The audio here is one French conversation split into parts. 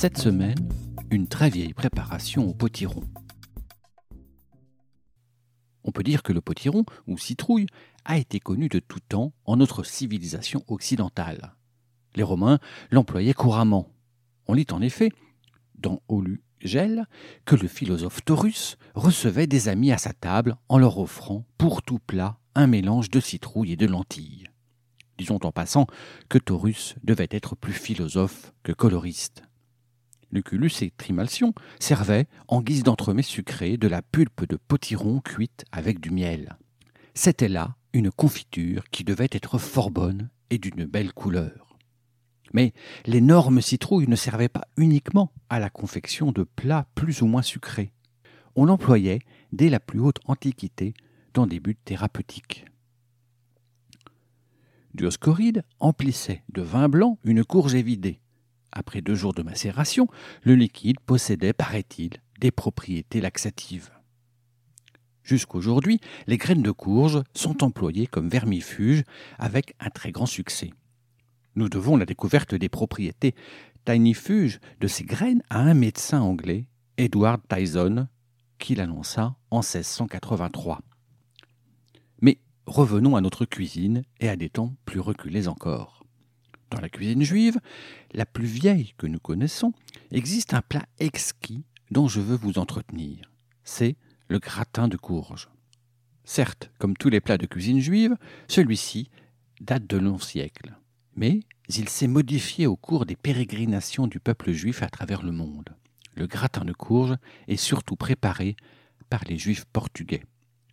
Cette semaine, une très vieille préparation au potiron. On peut dire que le potiron, ou citrouille, a été connu de tout temps en notre civilisation occidentale. Les Romains l'employaient couramment. On lit en effet, dans Olu Gel, que le philosophe Taurus recevait des amis à sa table en leur offrant, pour tout plat, un mélange de citrouille et de lentilles. Disons en passant que Taurus devait être plus philosophe que coloriste. Lucullus et Trimalcion servaient, en guise d'entremets sucrés, de la pulpe de potiron cuite avec du miel. C'était là une confiture qui devait être fort bonne et d'une belle couleur. Mais l'énorme citrouille ne servait pas uniquement à la confection de plats plus ou moins sucrés. On l'employait dès la plus haute antiquité dans des buts thérapeutiques. Dioscoride emplissait de vin blanc une courge évidée. Après deux jours de macération, le liquide possédait, paraît-il, des propriétés laxatives. Jusqu'aujourd'hui, les graines de courge sont employées comme vermifuge avec un très grand succès. Nous devons la découverte des propriétés tinifuges de ces graines à un médecin anglais, Edward Tyson, qui l'annonça en 1683. Mais revenons à notre cuisine et à des temps plus reculés encore. Dans la cuisine juive, la plus vieille que nous connaissons, existe un plat exquis dont je veux vous entretenir. C'est le gratin de courge. Certes, comme tous les plats de cuisine juive, celui-ci date de longs siècles. Mais il s'est modifié au cours des pérégrinations du peuple juif à travers le monde. Le gratin de courge est surtout préparé par les juifs portugais.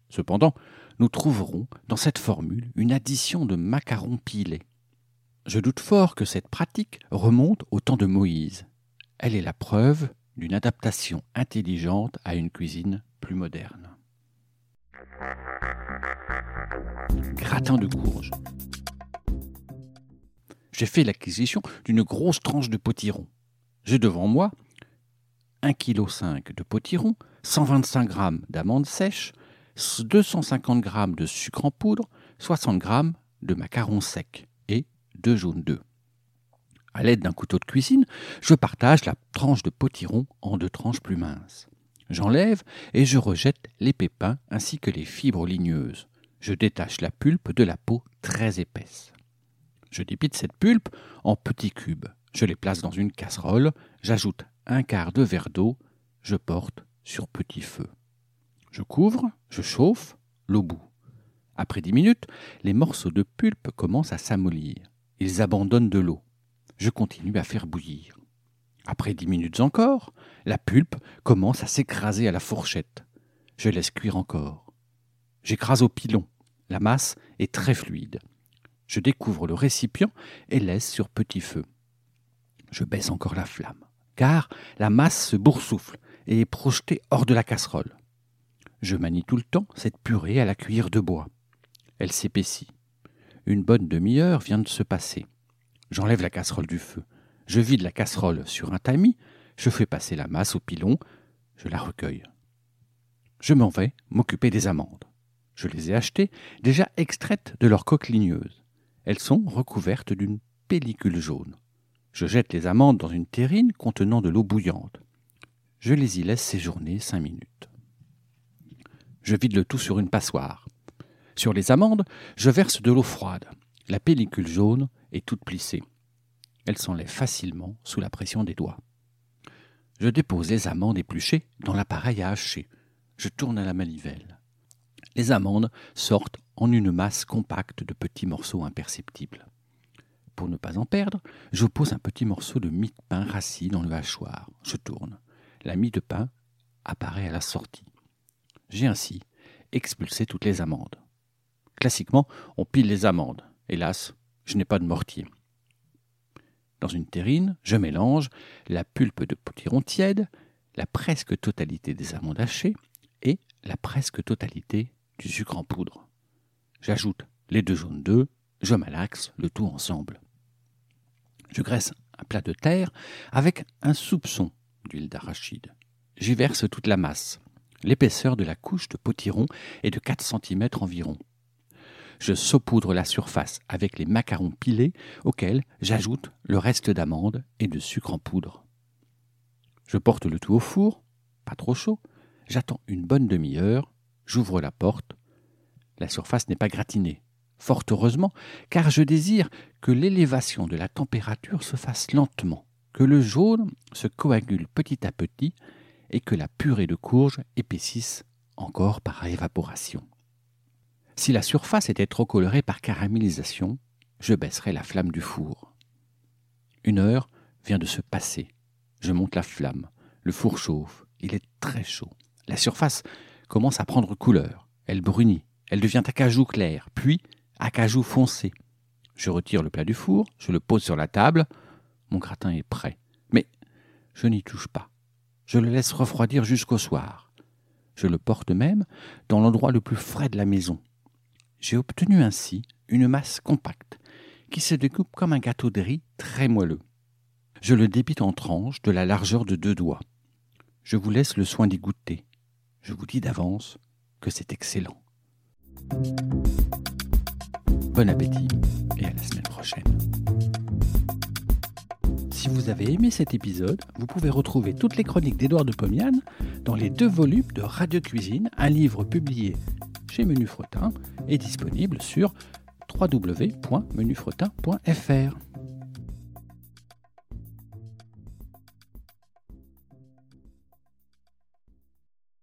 Cependant, nous trouverons dans cette formule une addition de macarons pilés, je doute fort que cette pratique remonte au temps de Moïse. Elle est la preuve d'une adaptation intelligente à une cuisine plus moderne. Gratin de courge. J'ai fait l'acquisition d'une grosse tranche de potiron. J'ai devant moi 1,5 kg de potiron, 125 g d'amandes sèches, 250 g de sucre en poudre, 60 g de macarons secs deux jaunes d'œufs. À l'aide d'un couteau de cuisine, je partage la tranche de potiron en deux tranches plus minces. J'enlève et je rejette les pépins ainsi que les fibres ligneuses. Je détache la pulpe de la peau très épaisse. Je dépite cette pulpe en petits cubes. Je les place dans une casserole, j'ajoute un quart de verre d'eau, je porte sur petit feu. Je couvre, je chauffe, l'eau bout. Après dix minutes, les morceaux de pulpe commencent à s'amollir. Ils abandonnent de l'eau. Je continue à faire bouillir. Après dix minutes encore, la pulpe commence à s'écraser à la fourchette. Je laisse cuire encore. J'écrase au pilon. La masse est très fluide. Je découvre le récipient et laisse sur petit feu. Je baisse encore la flamme, car la masse se boursoufle et est projetée hors de la casserole. Je manie tout le temps cette purée à la cuillère de bois. Elle s'épaissit. Une bonne demi-heure vient de se passer. J'enlève la casserole du feu. Je vide la casserole sur un tamis, je fais passer la masse au pilon, je la recueille. Je m'en vais m'occuper des amandes. Je les ai achetées, déjà extraites de leur coque ligneuse. Elles sont recouvertes d'une pellicule jaune. Je jette les amandes dans une terrine contenant de l'eau bouillante. Je les y laisse séjourner cinq minutes. Je vide le tout sur une passoire. Sur les amandes, je verse de l'eau froide. La pellicule jaune est toute plissée. Elle s'enlève facilement sous la pression des doigts. Je dépose les amandes épluchées dans l'appareil à hacher. Je tourne à la manivelle. Les amandes sortent en une masse compacte de petits morceaux imperceptibles. Pour ne pas en perdre, je pose un petit morceau de mie de pain rassis dans le hachoir. Je tourne. La mie de pain apparaît à la sortie. J'ai ainsi expulsé toutes les amandes. Classiquement, on pile les amandes. Hélas, je n'ai pas de mortier. Dans une terrine, je mélange la pulpe de potiron tiède, la presque totalité des amandes hachées et la presque totalité du sucre en poudre. J'ajoute les deux jaunes d'œufs, je malaxe le tout ensemble. Je graisse un plat de terre avec un soupçon d'huile d'arachide. J'y verse toute la masse. L'épaisseur de la couche de potiron est de 4 cm environ. Je saupoudre la surface avec les macarons pilés auxquels j'ajoute le reste d'amandes et de sucre en poudre. Je porte le tout au four, pas trop chaud. J'attends une bonne demi-heure. J'ouvre la porte. La surface n'est pas gratinée. Fort heureusement, car je désire que l'élévation de la température se fasse lentement, que le jaune se coagule petit à petit et que la purée de courge épaississe encore par évaporation. Si la surface était trop colorée par caramélisation, je baisserais la flamme du four. Une heure vient de se passer. Je monte la flamme. Le four chauffe. Il est très chaud. La surface commence à prendre couleur. Elle brunit. Elle devient acajou clair, puis acajou foncé. Je retire le plat du four, je le pose sur la table. Mon gratin est prêt. Mais je n'y touche pas. Je le laisse refroidir jusqu'au soir. Je le porte même dans l'endroit le plus frais de la maison. J'ai obtenu ainsi une masse compacte qui se découpe comme un gâteau de riz très moelleux. Je le débite en tranches de la largeur de deux doigts. Je vous laisse le soin d'y goûter. Je vous dis d'avance que c'est excellent. Bon appétit et à la semaine prochaine. Si vous avez aimé cet épisode, vous pouvez retrouver toutes les chroniques d'Édouard de Pomian dans les deux volumes de Radio Cuisine, un livre publié chez Menu Fretin et disponible sur www.menufretin.fr.